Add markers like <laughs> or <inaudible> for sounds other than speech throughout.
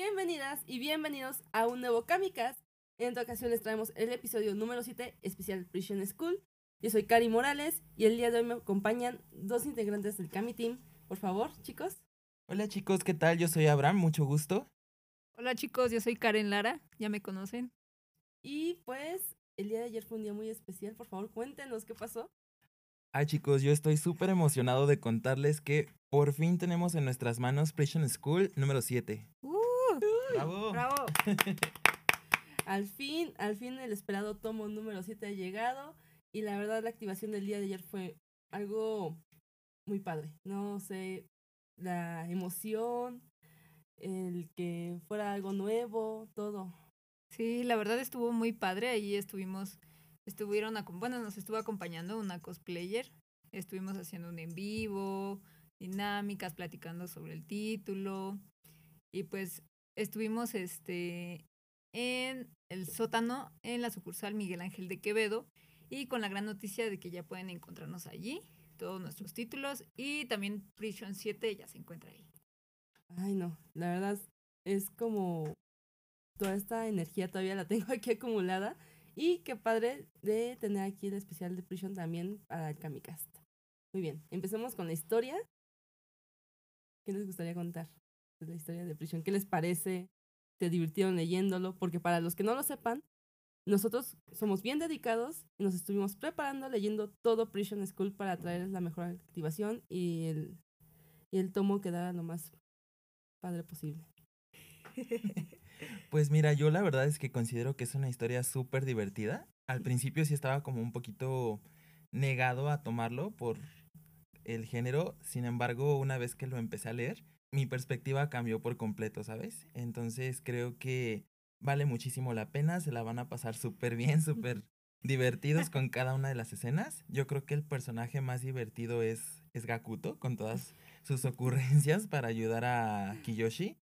Bienvenidas y bienvenidos a un nuevo Kamikaze. En esta ocasión les traemos el episodio número 7, especial Prison School. Yo soy Cari Morales y el día de hoy me acompañan dos integrantes del Kami Team. Por favor, chicos. Hola chicos, ¿qué tal? Yo soy Abraham, mucho gusto. Hola chicos, yo soy Karen Lara, ya me conocen. Y pues el día de ayer fue un día muy especial. Por favor, cuéntenos qué pasó. Ay chicos, yo estoy súper emocionado de contarles que por fin tenemos en nuestras manos Prison School número 7. ¡Uh! ¡Bravo! <laughs> ¡Bravo! Al fin, al fin el esperado tomo número 7 ha llegado y la verdad la activación del día de ayer fue algo muy padre. No sé, la emoción, el que fuera algo nuevo, todo. Sí, la verdad estuvo muy padre. Ahí estuvimos, estuvieron, bueno, nos estuvo acompañando una cosplayer. Estuvimos haciendo un en vivo, dinámicas, platicando sobre el título. Y pues estuvimos este en el sótano en la sucursal Miguel Ángel de Quevedo y con la gran noticia de que ya pueden encontrarnos allí todos nuestros títulos y también Prison 7 ya se encuentra ahí. Ay, no, la verdad es como toda esta energía todavía la tengo <laughs> aquí acumulada. Y qué padre de tener aquí el especial de Prison también para el Kamikast. Muy bien, empecemos con la historia. ¿Qué les gustaría contar de la historia de Prison? ¿Qué les parece? ¿Se divirtieron leyéndolo? Porque para los que no lo sepan, nosotros somos bien dedicados y nos estuvimos preparando leyendo todo Prison School para traer la mejor activación y el, y el tomo quedara lo más padre posible. <laughs> Pues mira, yo la verdad es que considero que es una historia súper divertida. Al principio sí estaba como un poquito negado a tomarlo por el género, sin embargo, una vez que lo empecé a leer, mi perspectiva cambió por completo, ¿sabes? Entonces creo que vale muchísimo la pena, se la van a pasar súper bien, súper divertidos <laughs> con cada una de las escenas. Yo creo que el personaje más divertido es, es Gakuto, con todas sus ocurrencias para ayudar a Kiyoshi.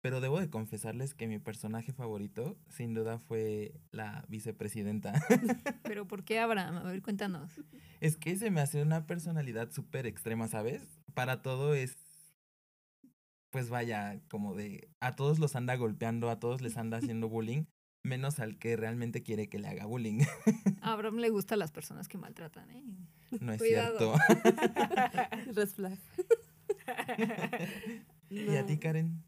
Pero debo de confesarles que mi personaje favorito, sin duda, fue la vicepresidenta. <laughs> Pero ¿por qué Abraham? A ver, cuéntanos. es que se me hace una personalidad súper extrema, ¿sabes? Para todo es, pues vaya, como de, a todos los anda golpeando, a todos les anda haciendo bullying, menos al que realmente quiere que le haga bullying. <laughs> A Abraham le gustan las personas que maltratan, ¿eh? no es Cuidado. cierto. <laughs> Red flag. ¿Y a ti. Karen?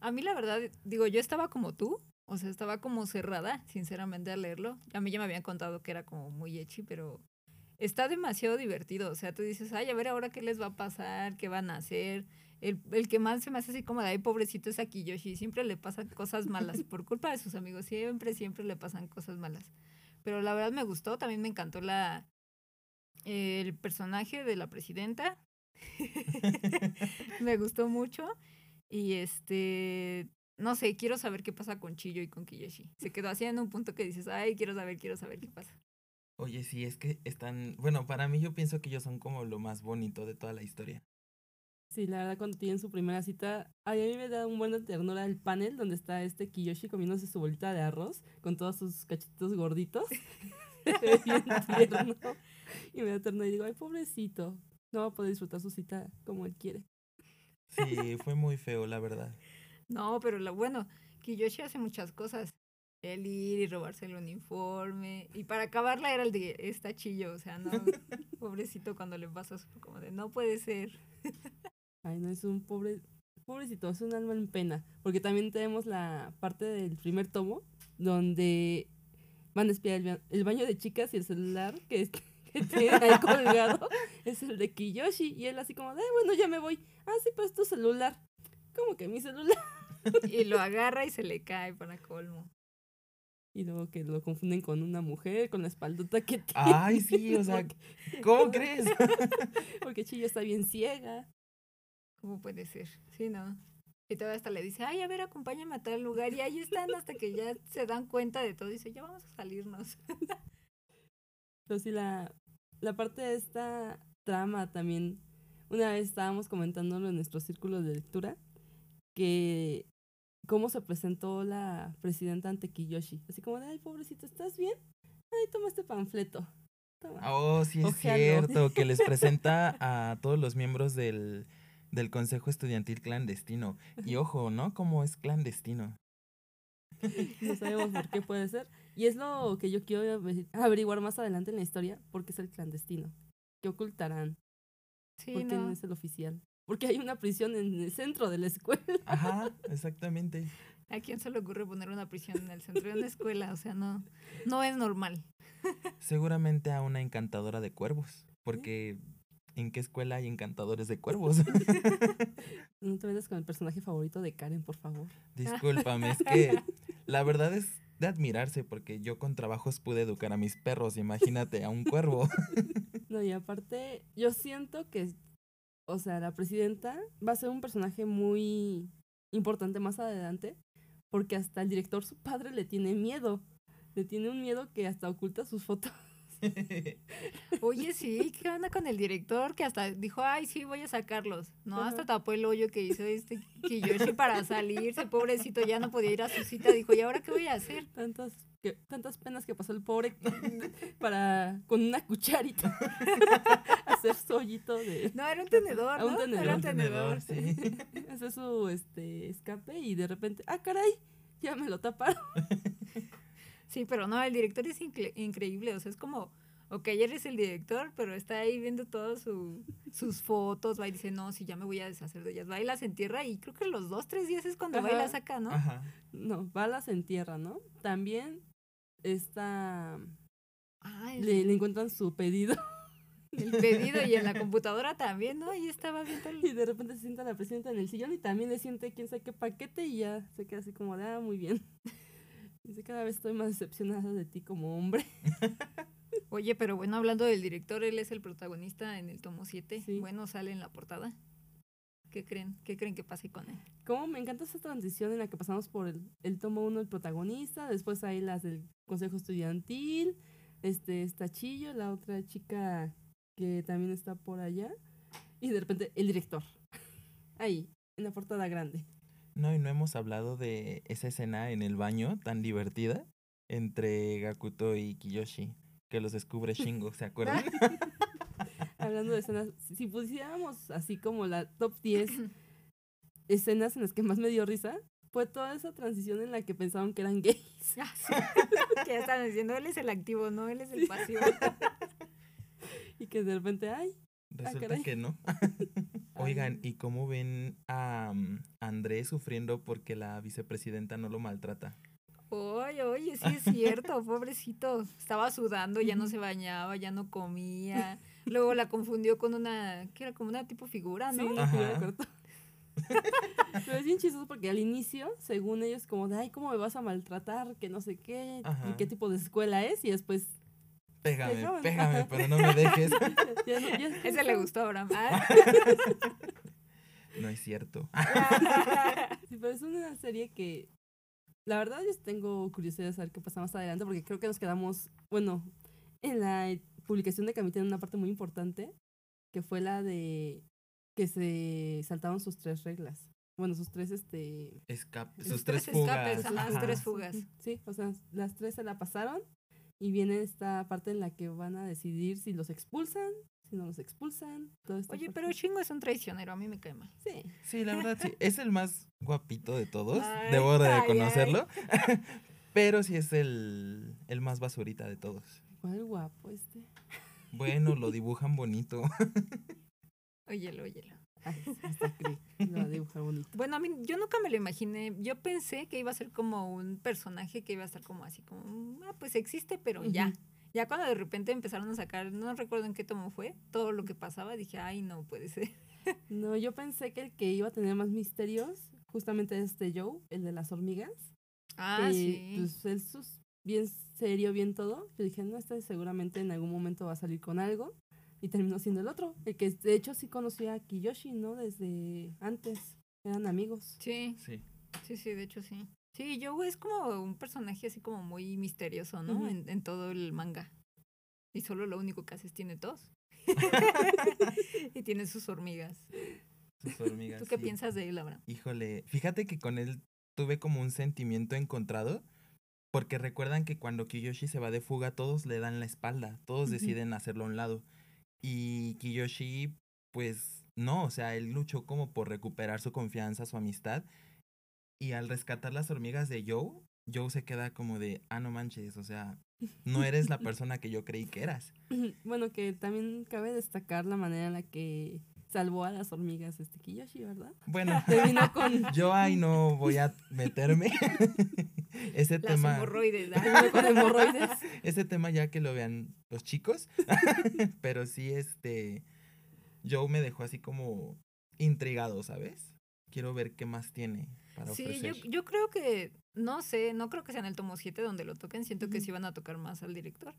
A mí la verdad, digo, yo estaba como tú, o sea, estaba como cerrada, sinceramente, a leerlo. A mí ya me habían contado que era como muy echi, pero está demasiado divertido. O sea, tú dices, ay, a ver ahora qué les va a pasar, qué van a hacer. El, el que más se me hace así como de, ay, pobrecito es aquí Yoshi, siempre le pasan cosas malas, por culpa de sus amigos, siempre, siempre le pasan cosas malas. Pero la verdad me gustó, también me encantó la el personaje de la presidenta. <laughs> me gustó mucho. Y este, no sé, quiero saber qué pasa con Chillo y con Kiyoshi. Se quedó así en un punto que dices, ay, quiero saber, quiero saber qué pasa. Oye, sí, es que están, bueno, para mí yo pienso que ellos son como lo más bonito de toda la historia. Sí, la verdad, cuando tienen su primera cita, ay, a mí me da un buen de ternura el panel donde está este Kiyoshi comiéndose su bolita de arroz con todos sus cachitos gorditos. <laughs> Bien tierno. Y me da ternura y digo, ay, pobrecito. No va a poder disfrutar su cita como él quiere. Sí, fue muy feo, la verdad. No, pero lo bueno, Kiyoshi hace muchas cosas. El ir y robarse el uniforme. Y para acabarla era el de esta Chillo, o sea, no, <laughs> pobrecito cuando le pasa como de, no puede ser. Ay, no, es un pobre, pobrecito, es un alma en pena. Porque también tenemos la parte del primer tomo donde van a espiar el, ba- el baño de chicas y el celular que, es- <laughs> que tiene ahí <laughs> colgado es el de Kiyoshi. Y él así como, de, "Ay, bueno, ya me voy. Ah, sí, pues tu celular. ¿Cómo que mi celular? <laughs> Y lo agarra y se le cae para colmo. Y luego que lo confunden con una mujer, con la espaldota que tiene. Ay, sí, o sea, ¿cómo crees? Porque Chillo está bien ciega. ¿Cómo puede ser? Sí, ¿no? Y todavía hasta le dice, ay, a ver, acompáñame a tal lugar. Y ahí están hasta que ya se dan cuenta de todo. Y dice, ya vamos a salirnos. <laughs> Pero sí, la, la parte de esta trama también, una vez estábamos comentándolo en nuestro círculo de lectura, que cómo se presentó la presidenta ante Kiyoshi. Así como de, ay, pobrecito, ¿estás bien? Ay, toma este panfleto. Toma. Oh, sí es Ojealo. cierto, que les presenta a todos los miembros del, del Consejo Estudiantil Clandestino. Y ojo, ¿no? ¿Cómo es clandestino? <laughs> No sabemos por qué puede ser. Y es lo que yo quiero averi- averiguar más adelante en la historia, porque es el clandestino. ¿Qué ocultarán? Sí, ¿Por qué no. no es el oficial? Porque hay una prisión en el centro de la escuela. Ajá, <laughs> exactamente. ¿A quién se le ocurre poner una prisión en el centro de una escuela? O sea, no, no es normal. Seguramente a una encantadora de cuervos. Porque ¿en qué escuela hay encantadores de cuervos? <laughs> No te metas con el personaje favorito de Karen, por favor. Discúlpame, <laughs> es que la verdad es de admirarse porque yo con trabajos pude educar a mis perros, imagínate, a un cuervo. <laughs> No, y aparte, yo siento que, o sea, la presidenta va a ser un personaje muy importante más adelante, porque hasta el director, su padre, le tiene miedo. Le tiene un miedo que hasta oculta sus fotos. <laughs> Oye, sí, ¿qué onda con el director? Que hasta dijo, ay, sí, voy a sacarlos. No, hasta tapó el hoyo que hizo este Kiyoshi para salirse. Pobrecito, ya no podía ir a su cita. Dijo, ¿y ahora qué voy a hacer? Tantas, que, tantas penas que pasó el pobre <laughs> para, con una cucharita, <laughs> hacer su hoyito de... No, era un tenedor, A un ¿no? tenedor. Era Un tenedor, sí. hacer su este, escape y de repente, ah, caray, ya me lo taparon. Sí, pero no, el director es incre- increíble. O sea, es como, ok, eres el director, pero está ahí viendo todas su, sus fotos. Va y dice, no, sí, ya me voy a deshacer de ellas. Va y las entierra y creo que los dos, tres días es cuando va y Ajá. las saca, ¿no? Ajá. No, balas en tierra, ¿no? También está... Ay, Le, le encuentran su pedido <laughs> el pedido y en la computadora también, ¿no? Ahí estaba viendo el... y de repente se sienta la presidenta en el sillón y también le siente quién sabe qué paquete y ya se queda así como de, ah, muy bien. Dice, cada vez estoy más decepcionada de ti como hombre. <laughs> Oye, pero bueno, hablando del director, él es el protagonista en el tomo 7. Sí. Bueno, sale en la portada. ¿Qué creen? ¿Qué creen que pase con él? Como me encanta esa transición en la que pasamos por el, el tomo uno, el protagonista, después hay las del consejo estudiantil, este está Chillo, la otra chica que también está por allá, y de repente el director. Ahí, en la portada grande. No, y no hemos hablado de esa escena en el baño tan divertida entre Gakuto y Kiyoshi, que los descubre Shingo, ¿se acuerdan? <laughs> Hablando de escenas, si si pusiéramos así como la top 10 escenas en las que más me dio risa, fue toda esa transición en la que pensaban que eran gays. <laughs> Ah, sí. que ya están diciendo, él es el activo, no, él es el pasivo. <laughs> Y que de repente, ay, Resulta caray. que no. Oigan, ¿y cómo ven a um, Andrés sufriendo porque la vicepresidenta no lo maltrata? Oye, oye, sí es <laughs> cierto, pobrecito. Estaba sudando, ya no se bañaba, ya no comía. Luego la confundió con una, que era como una tipo figura, sí, ¿no? la figura. <laughs> Pero es bien chistoso porque al inicio, según ellos, como de, ay, ¿cómo me vas a maltratar? Que no sé qué, y qué tipo de escuela es, y después... Pégame, pégame, pero no me dejes. <laughs> ya no- ya- <laughs> Ese le gustó a Abraham. Ah. <laughs> No es cierto. Sí, pero es una serie que la verdad yo tengo curiosidad de saber qué pasa más adelante porque creo que nos quedamos, bueno, en la publicación de Camite en una parte muy importante que fue la de que se saltaron sus tres reglas. Bueno, sus tres, este... Escape, Sus sus tres tres fugas. escapes, ajá. tres fugas. Sí, o sea, las tres se la pasaron y viene esta parte en la que van a decidir si los expulsan, si no los expulsan. toda esta Oye, parte. pero Chingo es un traicionero, a mí me cae mal. Sí, Sí, la verdad sí. Es el más guapito de todos. Ay, Debo de reconocerlo. <laughs> Pero sí es el, el más basurita de todos. igual guapo este. Bueno, lo <laughs> dibujan bonito. Óyelo, óyelo. <laughs> Dibujar bonito. Bueno, a mí, yo nunca me lo imaginé. Yo pensé que iba a ser como un personaje que iba a estar como así, como, ah, pues existe, pero ya. Ya cuando de repente empezaron a sacar, no recuerdo en qué tomo fue, todo lo que pasaba, dije, ay, no puede ser. <laughs> No, yo pensé que el que iba a tener más misterios, justamente este Joe, el de las hormigas. Ah, que, sí. Pues él sus- bien serio, bien todo. Yo dije, no, este seguramente en algún momento va a salir con algo. Y terminó siendo el otro. El que de hecho sí conocía a Kiyoshi, ¿no? Desde antes. Eran amigos. Sí, Sí. sí, sí, de hecho sí. Sí, Joe es como un personaje así como muy misterioso, ¿no? En, en todo el manga. Y solo lo único que hace es tiene tos. <laughs> y tiene sus hormigas. Sus hormigas. ¿Tú qué sí. piensas de él, Abraham? Híjole, fíjate que con él tuve como un sentimiento encontrado. Porque recuerdan que cuando Kiyoshi se va de fuga, todos le dan la espalda. Todos deciden hacerlo a un lado. Y Kiyoshi, pues, no, o sea, él luchó como por recuperar su confianza, su amistad. Y al rescatar las hormigas de Joe, Joe se queda como de, ah, no manches, o sea, no eres la <laughs> persona que yo creí que eras. Bueno, que también cabe destacar la manera en la que salvó a las hormigas este Kiyoshi, ¿verdad? Bueno, <laughs> Terminó con, <laughs> yo ahí no voy a meterme. <laughs> ese Las tema, con hemorroides. ese tema ya que lo vean los chicos. Pero sí, este, Joe me dejó así como intrigado, ¿sabes? Quiero ver qué más tiene para Sí, ofrecer. yo, yo creo que, no sé, no creo que sea en el tomo 7 donde lo toquen, siento que sí van a tocar más al director.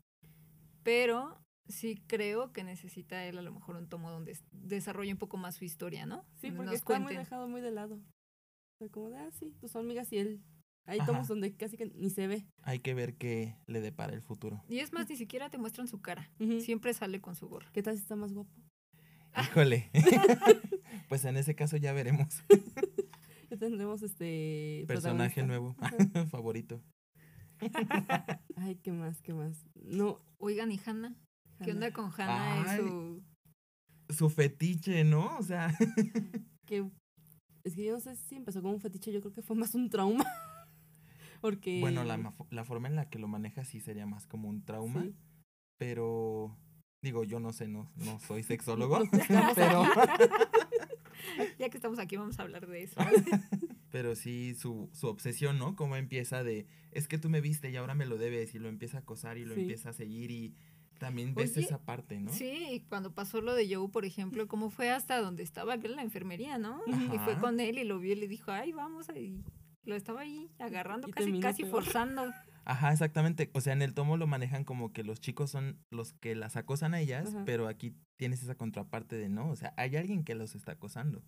Pero sí creo que necesita él a lo mejor un tomo donde desarrolle un poco más su historia, ¿no? Sí, Donde porque nos está muy cuenten. dejado muy de lado. O sea, como de, ah, sí, tus hormigas y él. Hay Ajá. tomos donde casi que ni se ve. Hay que ver qué le depara el futuro. Y es más, ni siquiera te muestran su cara. Siempre sale con su gorra. ¿Qué tal si está más guapo? Híjole. <laughs> pues en ese caso ya veremos. <laughs> Ya tendremos este. Personaje nuevo. <laughs> Favorito. Ay, ¿qué más? ¿Qué más? No. Oigan, ¿y Hannah? ¿Qué onda con Hannah Ay. y su... Su fetiche, ¿no? O sea, <laughs> que es que yo no sé si empezó como un fetiche, yo creo que fue más un trauma. <laughs> Porque. bueno, la, la forma en la que lo maneja sí sería más como un trauma. Sí. Pero, digo, yo no sé, no, no soy sexólogo. <laughs> Pero, Ya que estamos aquí vamos a hablar de eso. pero sí, su, su obsesión, ¿no? Cómo empieza de, es que tú me viste y ahora me lo debes. Y lo empieza a acosar y lo Sí. empieza a seguir y también ves Oye, esa parte, ¿no? Sí, y cuando pasó lo de Joe, por ejemplo, cómo fue hasta donde estaba aquel en la enfermería, ¿no? Y fue con él y lo vio y le dijo, ay, vamos ahí. Lo estaba ahí agarrando, Y casi, casi peor. forzando. Ajá, exactamente. O sea, en el tomo lo manejan como que los chicos son los que las acosan a ellas, Ajá. pero aquí tienes esa contraparte de no, o sea, hay alguien que los está acosando.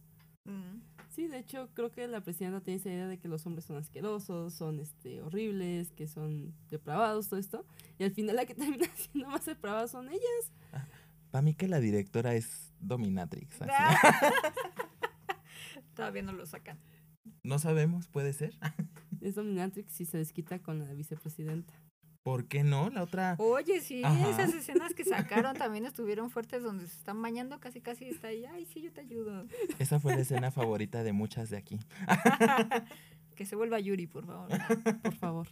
Mm. Sí, de hecho, creo que la presidenta tiene esa idea de que los hombres son asquerosos, son este horribles, que son depravados, todo esto. Y al final la que <laughs> termina siendo más depravada son ellas. Para mí que la directora es dominatrix. así. <laughs> Todavía no lo sacan. No sabemos, puede ser. Es dominatrix y se desquita con la vicepresidenta. ¿Por qué no? La otra. Oye, sí, Ajá. esas escenas que sacaron <laughs> también estuvieron fuertes donde se están bañando, casi casi está ahí, ay, sí, yo te ayudo. Esa fue la escena favorita de muchas de aquí. <laughs> que se vuelva Yuri, por favor. Por favor.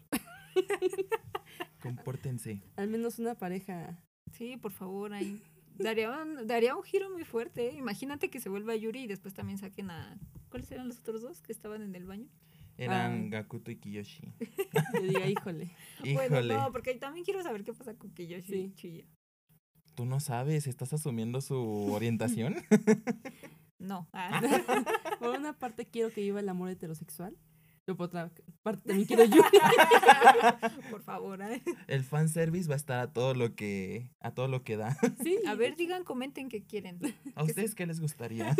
<laughs> Compórtense. Al menos una pareja. Sí, por favor, ahí. Daría un, daría un giro muy fuerte. ¿eh? Imagínate que se vuelva Yuri y después también saquen a... ¿Cuáles eran los otros dos que estaban en el baño? Eran Ah. Gakuto y Kiyoshi. <laughs> Que diga, híjole. Híjole, Bueno, no, porque también quiero saber qué pasa con Kiyoshi Sí. y Chiya. tú no sabes, estás asumiendo su <laughs> orientación. No. Ah. <laughs> Por una parte quiero que viva el amor heterosexual. Pero por otra parte también quiero yo. por favor. ¿eh? El fanservice va a estar a todo lo que a todo lo que da. Sí. A ver, digan, comenten qué quieren. ¿A ustedes qué les gustaría?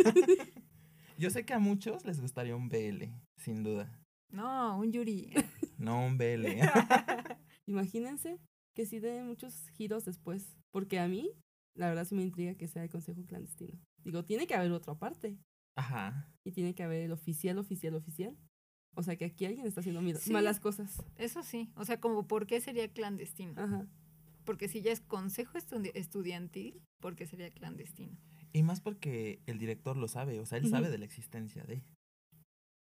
Yo sé que a muchos les gustaría un BL, sin duda. No, un Yuri. <laughs> No un BL. <laughs> Imagínense que sí dé muchos giros después. Porque a mí, la verdad sí me intriga que sea el consejo clandestino. Digo, tiene que haber otra parte. Ajá. Y tiene que haber el oficial, oficial, oficial. O sea que aquí alguien está haciendo Sí. malas cosas. Eso sí. O sea, como, ¿por qué sería clandestino? Ajá. Porque si ya es consejo estudi- estudiantil, ¿por qué sería clandestino? Y más porque el director lo sabe, o sea, él sabe de la existencia de.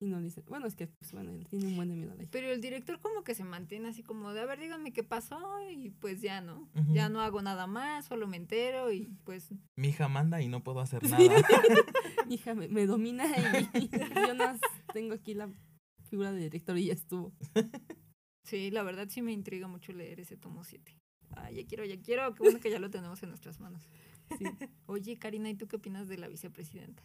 Y no dicen. Bueno, es que, pues bueno, él tiene un buen de miedo a la hija. Pero el director como que se mantiene así como de, a ver, díganme qué pasó y pues ya no. Ya no hago nada más, solo me entero y pues Mi hija manda y no puedo hacer <laughs> nada. Mi hija me, me domina y, yo no tengo aquí la figura de director y ya estuvo. sí, la verdad sí me intriga mucho leer ese tomo 7. Ah, ya quiero, ya quiero, qué bueno que ya lo tenemos en nuestras manos. Sí. Oye, Karina, ¿y tú qué opinas de la vicepresidenta?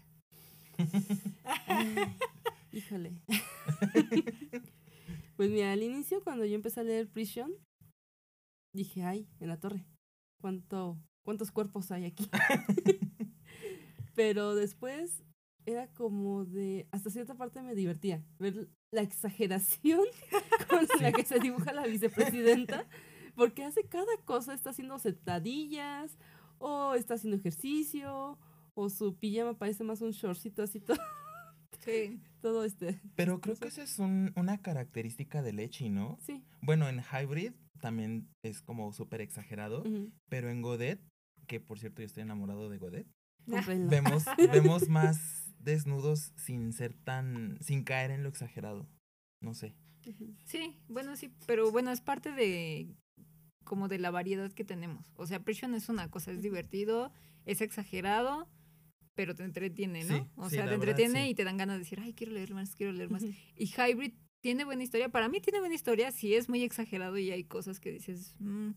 <laughs> Híjole. <laughs> pues mira, al inicio cuando yo empecé a leer Prison, dije, ay, en la torre, ¿cuánto, ¿cuántos cuerpos hay aquí? <laughs> Pero después era como de, hasta cierta parte me divertía ver la exageración <laughs> con la que se dibuja la vicepresidenta, porque hace cada cosa, está haciendo sentadillas, o está haciendo ejercicio, o su pijama parece más un shortcito así todo, Sí. todo este. Pero <laughs> creo que esa es un- una característica de Lechi, ¿no? Sí. Bueno, en Hybrid también es como súper exagerado, pero en Godet, que por cierto yo estoy enamorado de Godet, cómprenlo. Vemos, <laughs> vemos más desnudos sin ser tan, sin caer en lo exagerado. No sé. Sí, bueno, sí, pero bueno, es parte de como de la variedad que tenemos. O sea, Prison es una cosa, es divertido, es exagerado, pero te entretiene, ¿no? Sí, o sí, sea, te verdad, entretiene sí. y te dan ganas de decir, ay, quiero leer más, quiero leer más. Ujú. Y Hybrid tiene buena historia. Para mí tiene buena historia, sí es muy exagerado y hay cosas que dices, "Mm",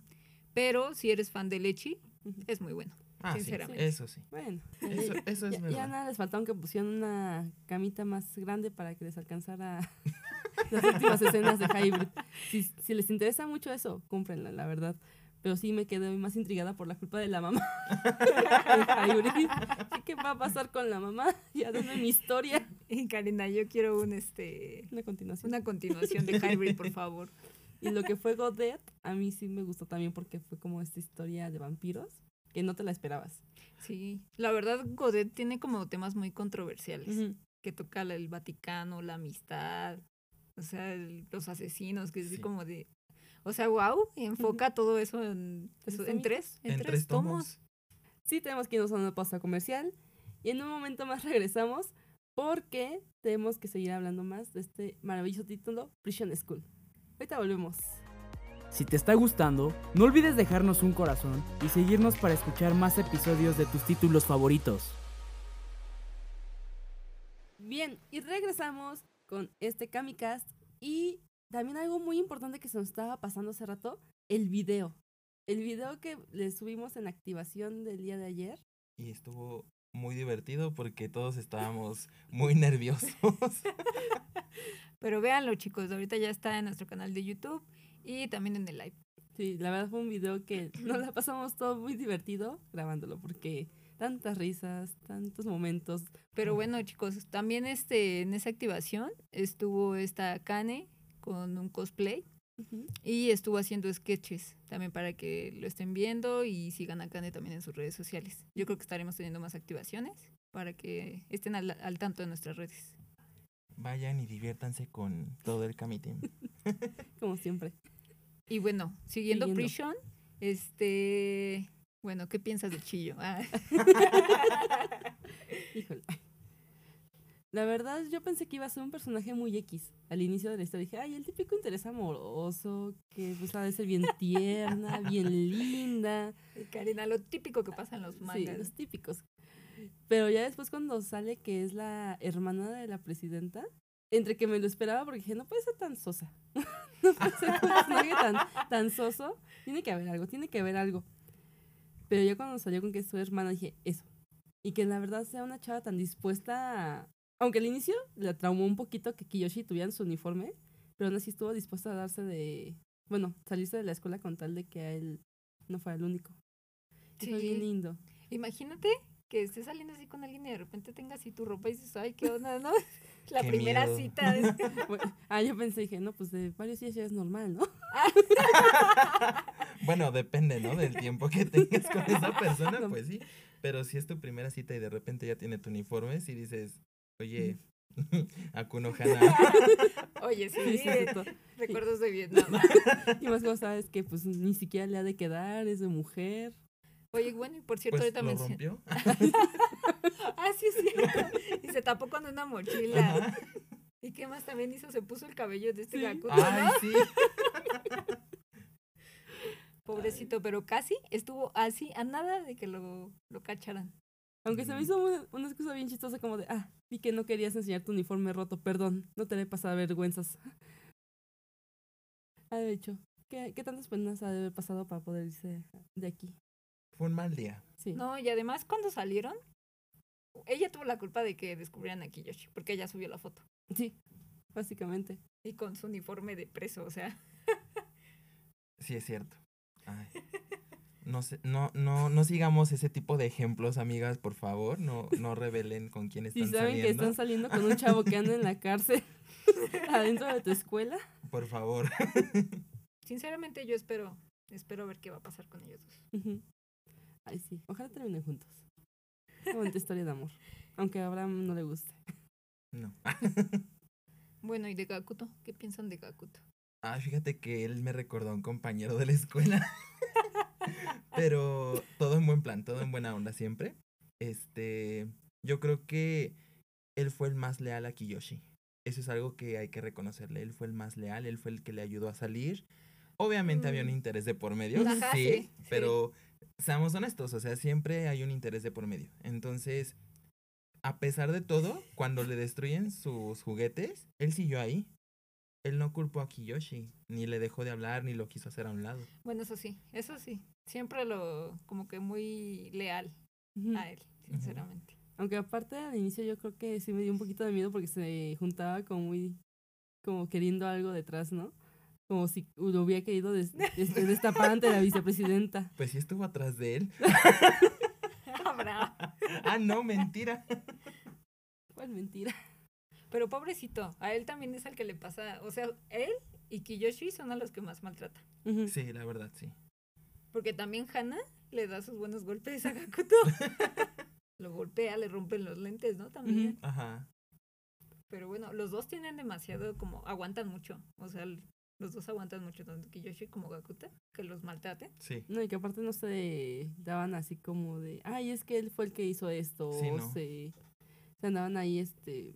pero si eres fan de Lechi, Ujú. es muy bueno. Ah, sí, Sinceramente. eso sí. Bueno, Eso, eh, eso es ya, ya verdad. nada les faltaron que pusieran una camita más grande para que les alcanzara <laughs> las <laughs> últimas escenas de Hybrid. Si, si les interesa mucho eso, cómprenla, la verdad. Pero sí me quedé más intrigada por la culpa de la mamá. <laughs> ¿Qué va a pasar con la mamá? <laughs> Ya denme mi historia. Y Karina, yo quiero un este Una continuación. una continuación de Hybrid, por favor. <laughs> Y lo que fue Godet, a mí sí me gustó también porque fue como esta historia de vampiros que no te la esperabas. Sí, la verdad Godet tiene como temas muy controversiales. Que toca el Vaticano, la amistad, o sea, el- los asesinos, que es Sí. como de... O sea, wow, enfoca todo eso en, eso- en tres, en, En tres, tomos. Sí, tenemos que irnos a una pausa comercial. Y en un momento más <laughs> regresamos porque tenemos que seguir hablando más de este maravilloso título, Prison School. Ahorita volvemos. Si te está gustando, no olvides dejarnos un corazón y seguirnos para escuchar más episodios de tus títulos favoritos. Bien, y regresamos con este Kamicast. Y también algo muy importante que se nos estaba pasando hace rato, el video. El video que le subimos en activación del día de ayer. Y estuvo muy divertido porque todos estábamos muy nerviosos. <laughs> Pero véanlo, chicos, ahorita ya está en nuestro canal de YouTube y también en el live. Sí, la verdad fue un video que nos la pasamos todo muy divertido grabándolo porque tantas risas, tantos momentos. Pero bueno, chicos, también este en esa activación estuvo esta Kane con un cosplay y estuvo haciendo sketches también para que lo estén viendo y sigan a Kane también en sus redes sociales. Yo creo que estaremos teniendo más activaciones para que estén al, al tanto de nuestras redes. Vayan y diviértanse con todo el Kami Team. <laughs> Como siempre. Y bueno, siguiendo, Siguiendo. Prison, este, bueno, ¿qué piensas de Chillo? Ah, <laughs> Híjole. La verdad, yo pensé que iba a ser un personaje muy X. Al inicio de la historia dije, ay, el típico interés amoroso, que pues ha de ser bien tierna, bien linda. <laughs> Karina, lo típico que pasa en los Sí, mangas. los típicos. Pero ya después cuando sale que es la hermana de la presidenta, entre que me lo esperaba porque dije, no puede ser tan sosa. <laughs> no puede ser un personaje tan, tan soso. Tiene que haber algo, tiene que haber algo. Pero ya cuando salió con que es su hermana dije, eso. Y que la verdad sea una chava tan dispuesta a... Aunque al inicio le traumó un poquito que Kiyoshi tuviera su uniforme, pero aún así estuvo dispuesta a darse de... Bueno, salirse de la escuela con tal de que a él no fuera el único. Y Fue bien Sí. lindo. Imagínate que estés saliendo así con alguien y de repente tengas así tu ropa y dices, ay, qué onda, ¿no? <laughs> La Qué primera miedo. cita. es- <laughs> Bueno, ah, yo pensé, dije, no, pues de varios días ya es normal, ¿no? <laughs> Bueno, depende, ¿no? Del tiempo que tengas con esa persona, No. pues sí. Pero si es tu primera cita y de repente ya tiene tu uniforme, si dices, oye, <laughs> <laughs> Akuno Hana, <laughs> Oye, sí, Sí, sí, sí, recuerdos de Vietnam. Y más como sabes que pues ni siquiera le ha de quedar, es de mujer. Oye, bueno, y por cierto, pues ahorita lo mencioné. rompió. Ah, sí, es cierto. Y se tapó con una mochila. Ajá. ¿Y qué más también hizo? Se puso el cabello de este Sí. Gakuto, Ay, ¿no? sí. Pobrecito, pero casi estuvo así a nada de que lo, lo cacharan. Aunque se me hizo una, una excusa bien chistosa como de, ah, vi que no querías enseñar tu uniforme roto, perdón, no te le pasado vergüenzas. <laughs> Ha de hecho, ¿qué, ¿qué tantas penas ha de haber pasado para poder irse de aquí? Fue un mal día. Sí. No, y además cuando salieron, ella tuvo la culpa de que descubrieran a Kiyoshi, porque ella subió la foto. Sí, básicamente. Y con su uniforme de preso, o sea. Sí, es cierto. Ay. <laughs> No, sé, no, no, no sigamos ese tipo de ejemplos, amigas, por favor. No, no revelen con quién <laughs> Si están saben saliendo. que están saliendo con un chavo que anda en la cárcel <laughs> adentro de tu escuela, Por favor. <laughs> Sinceramente yo espero, espero ver qué va a pasar con ellos dos. Ay, sí. Ojalá terminen juntos. Qué bonita historia de amor. Aunque a Abraham no le guste. No. Bueno, y de Gakuto, ¿qué piensan de Gakuto? Ah, fíjate que él me recordó a un compañero de la escuela. <laughs> Pero todo en buen plan, todo en buena onda siempre. este, yo creo que él fue el más leal a Kiyoshi. Eso es algo que hay que reconocerle. Él fue el más leal, él fue el que le ayudó a salir. Obviamente había un Mm. interés de por medio, Ajá, sí, sí. pero seamos honestos, o sea, siempre hay un interés de por medio. Entonces, a pesar de todo, cuando le destruyen sus juguetes, él siguió ahí. Él no culpó a Kiyoshi, ni le dejó de hablar, ni lo quiso hacer a un lado. Bueno, eso sí, eso sí. Siempre lo, como que muy leal a él, sinceramente. Aunque aparte al inicio yo creo que sí me dio un poquito de miedo porque se juntaba como muy, como queriendo algo detrás, ¿no? Como si lo hubiera querido des- <laughs> destapar ante la vicepresidenta. <laughs> Pues sí estuvo atrás de él. <laughs> Ah, no, mentira. ¿Cuál mentira? Pero pobrecito, a él también es al que le pasa, o sea, él y Kiyoshi son a los que más maltrata. Sí, la verdad, sí. Porque también Hana le da sus buenos golpes a Gakuto. <laughs> Lo golpea, le rompen los lentes, ¿no? También. Ajá. Pero bueno, los dos tienen demasiado, como, aguantan mucho. O sea, los dos aguantan mucho, tanto Kiyoshi como Gakuto, que los maltraten. Sí. No, y que aparte no se daban así como de, ay, es que él fue el que hizo esto. Sí, o no. se, se andaban ahí, este,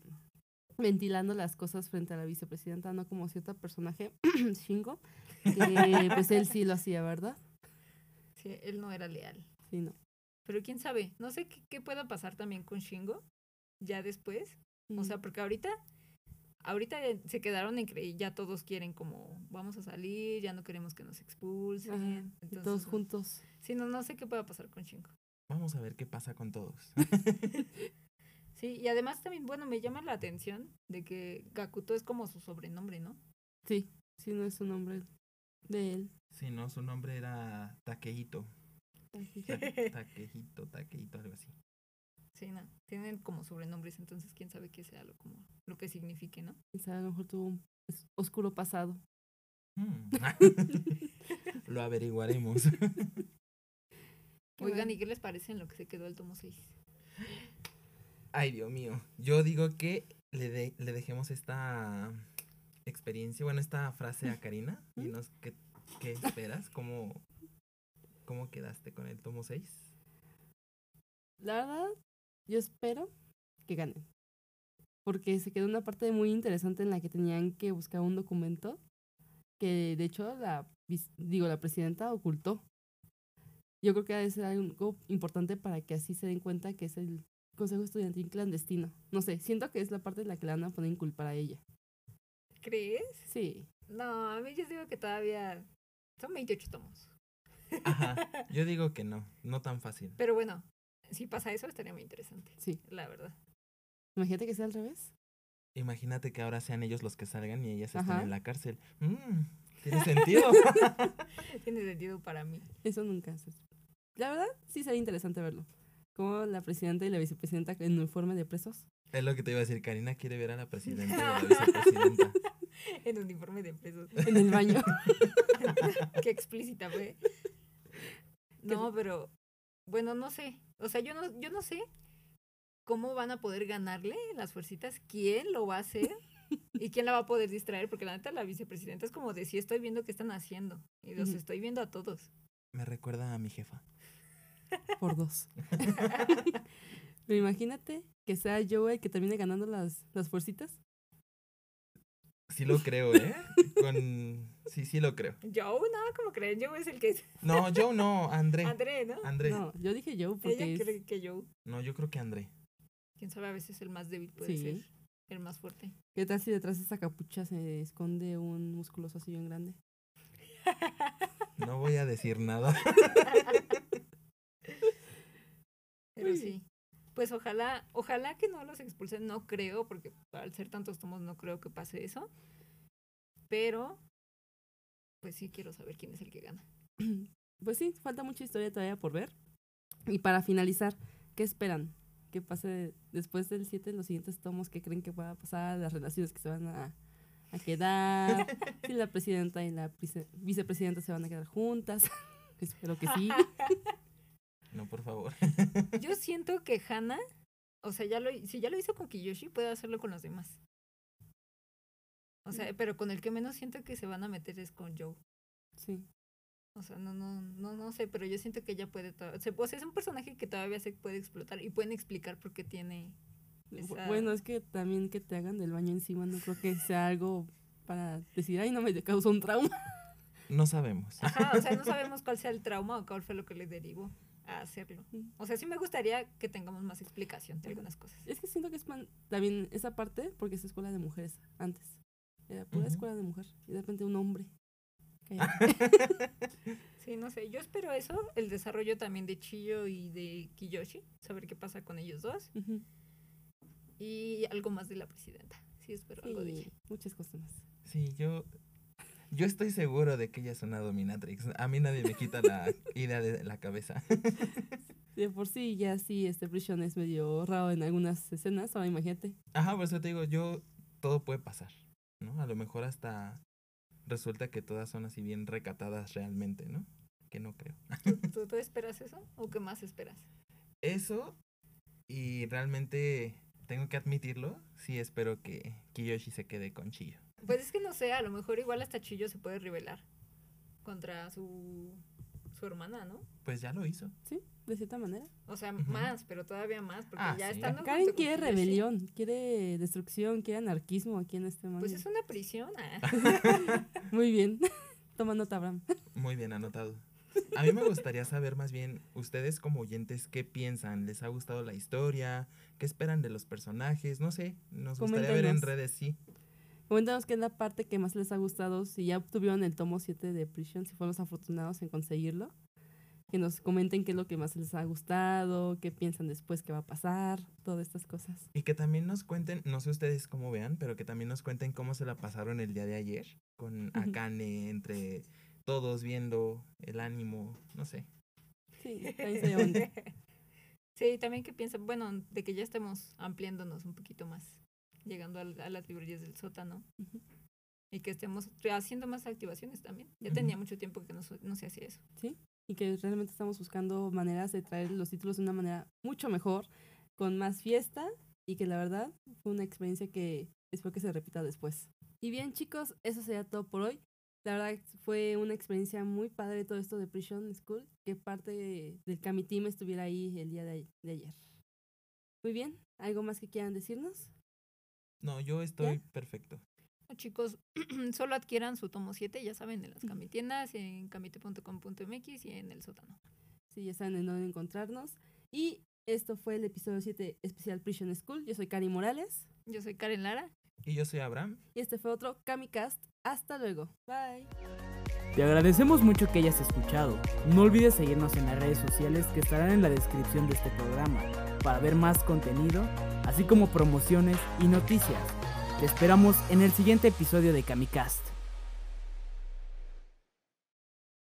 ventilando las cosas frente a la vicepresidenta, no como cierto personaje, <clears throat> Shingo, que pues él sí lo hacía, ¿verdad? Sí, él no era leal. Sí, no. Pero quién sabe, no sé qué, qué pueda pasar también con Shingo ya después. O sea, porque ahorita, ahorita ya se quedaron en que ya todos quieren como, vamos a salir, ya no queremos que nos expulsen. Ajá, y entonces, todos juntos. Sí, no, no sé qué pueda pasar con Shingo. Vamos a ver qué pasa con todos. <laughs> Sí, y además también, bueno, me llama la atención de que Gakuto es como su sobrenombre, ¿no? Sí, sí, no es su nombre de él. si no, su nombre era Takehito. Ta- <laughs> Takehito, Takehito, algo así. Sí, no. Tienen como sobrenombres, entonces quién sabe qué sea lo, como, lo que signifique, ¿no? Sea, a lo mejor tuvo un es- oscuro pasado. Hmm. <laughs> Lo averiguaremos. <laughs> Oigan. ¿y qué les parece en lo que se quedó el tomo 6? Ay, Dios mío. Yo digo que le, de- le dejemos esta experiencia, bueno, esta frase a Karina. Dinos qué, qué esperas, cómo, cómo quedaste con el tomo 6. La verdad, yo espero que ganen. Porque se quedó una parte muy interesante en la que tenían que buscar un documento que de hecho la digo la presidenta ocultó. Yo creo que debe ser algo importante para que así se den cuenta que es el Consejo Estudiantil clandestino. No sé, siento que es la parte en la que la van a poner a inculpar a ella. ¿Crees? Sí. No, a mí yo digo que todavía son 28 tomos. Ajá. <laughs> Yo digo que no, no tan fácil. Pero bueno, si pasa eso estaría muy interesante, Sí. la verdad. Imagínate que sea al revés. Imagínate que ahora sean ellos los que salgan y ellas estén en la cárcel. Mm, Tiene sentido. <laughs> Tiene sentido para mí. Eso nunca se... La verdad, sí sería interesante verlo. Como la presidenta y la vicepresidenta en uniforme de presos. es lo que te iba a decir. Karina quiere ver a la presidenta y a la <laughs> vicepresidenta. En uniforme de presos. En el baño. <laughs> Qué explícita fue. No, pero bueno, no sé. O sea, yo no, yo no sé cómo van a poder ganarle las fuercitas, quién lo va a hacer y quién la va a poder distraer, porque la neta la vicepresidenta es como de sí estoy viendo qué están haciendo y los estoy viendo a todos. Me recuerda a mi jefa. Por dos. <laughs> Pero imagínate que sea Joe el que termine ganando las, las fuercitas. Sí lo creo, ¿eh? Con... Sí, sí lo creo. Joe, no, como creen, Joe es el que No, yo no, André. André, ¿no? André. No. No, yo dije Joe porque Ella es- cree que Joe. yo creo que André. Quién sabe, a veces el más débil puede Sí. ser el más fuerte. ¿Qué tal si detrás de esa capucha se esconde un musculoso así bien grande? No voy a decir nada. <laughs> Pero sí. Pues ojalá, ojalá que no los expulsen, no creo, porque al ser tantos tomos no creo que pase eso. Pero, pues sí quiero saber quién es el que gana. <clears throat> Pues sí, falta mucha historia todavía por ver. Y para finalizar, ¿qué esperan? ¿Qué pase después del 7, los siguientes tomos? ¿Qué creen que va a pasar? ¿Las relaciones que se van a, a quedar? <laughs> ¿Si la presidenta y la vice- vicepresidenta se van a quedar juntas? <laughs> Espero que sí. <laughs> No, por favor. <laughs> Yo siento que Hana, o sea, ya lo, si ya lo hizo con Kiyoshi, puede hacerlo con los demás. O sea, pero con el que menos siento que se van a meter es con Joe. Sí. O sea, no, no, no, no sé, pero yo siento que ella puede, se, o sea, es un personaje que todavía se puede explotar y pueden explicar por qué tiene esa- Bueno, es que también que te hagan del baño encima no creo que sea algo para decir, ay, no me causó un trauma. No sabemos. Ajá, o sea, no <laughs> sabemos cuál sea el trauma o cuál fue lo que le derivó a hacerlo. O sea, sí me gustaría que tengamos más explicación de algunas cosas. Es que siento que es man- también esa parte, porque es escuela de mujeres antes. Era pura escuela de mujer. Y de repente un hombre. <laughs> Sí, no sé, yo espero eso, el desarrollo también de Chiyo y de Kiyoshi, saber qué pasa con ellos dos y algo más de la presidenta. Sí, espero algo de ella. Muchas cosas más. Sí, yo, yo estoy seguro de que ella es una dominatrix. A mí nadie me quita la <laughs> idea de la cabeza. <laughs> De por sí, ya sí, este Prison es medio raro en algunas escenas. Ahora imagínate. Ajá, por eso te digo, yo, todo puede pasar, ¿no? A lo mejor hasta resulta que todas son así bien recatadas realmente, ¿no? Que no creo. ¿Tú, <laughs> tú, tú esperas eso o qué más esperas? Eso, y realmente tengo que admitirlo, sí espero que Kiyoshi se quede con Chiyo. Pues es que no sé, a lo mejor igual hasta Chiyo se puede rebelar contra su, su hermana, ¿no? Pues ya lo hizo. Sí, de cierta manera. O sea, más, pero todavía más, porque Ah, ya sí. estando Karen con quiere rebelión, quiere destrucción, quiere anarquismo aquí en este manga. Pues es una prisión. ah. <laughs> Muy bien. <laughs> Toma nota, Abraham. Muy bien anotado. A mí me gustaría saber más bien, ustedes como oyentes, ¿qué piensan? ¿Les ha gustado la historia? ¿Qué esperan de los personajes? No sé, nos gustaría ver en redes, sí. Coméntanos qué es la parte que más les ha gustado, si ya obtuvieron el tomo 7 de Prison, si fueron los afortunados en conseguirlo. Que nos comenten qué es lo que más les ha gustado, qué piensan después que va a pasar, todas estas cosas. Y que también nos cuenten, no sé ustedes cómo vean, pero que también nos cuenten cómo se la pasaron el día de ayer, con. Akane, entre todos viendo el ánimo, no sé. Sí, también bonito. <laughs> Sí, también que piensan, bueno, de que ya estemos ampliándonos un poquito más, llegando al- a, las librerías del sótano Ujú. y que estemos haciendo más activaciones también. Ya Ujú. tenía mucho tiempo que no, se- no se hacía eso. ¿sí? Y que realmente estamos buscando maneras de traer los títulos de una manera mucho mejor, con más fiesta y que la verdad fue una experiencia que espero que se repita después. Y bien chicos, eso sería todo por hoy. La verdad fue una experiencia muy padre todo esto de Prison School, que parte del Kami Team estuviera ahí el día de, de ayer. Muy bien, ¿algo más que quieran decirnos? No, yo estoy perfecto. No, chicos, <clears throat> solo adquieran su tomo 7, ya saben, en las camitiendas, en camite.com.mx y en el sótano. Sí, ya saben en dónde encontrarnos. Y esto fue el episodio 7 especial Prison School. Yo soy Cari Morales. Yo soy Karen Lara. Y yo soy Abraham. Y este fue otro Kamicast. Hasta luego. Bye. Te agradecemos mucho que hayas escuchado. No olvides seguirnos en las redes sociales que estarán en la descripción de este programa para ver más contenido, así como promociones y noticias. Te esperamos en el siguiente episodio de Kamicast.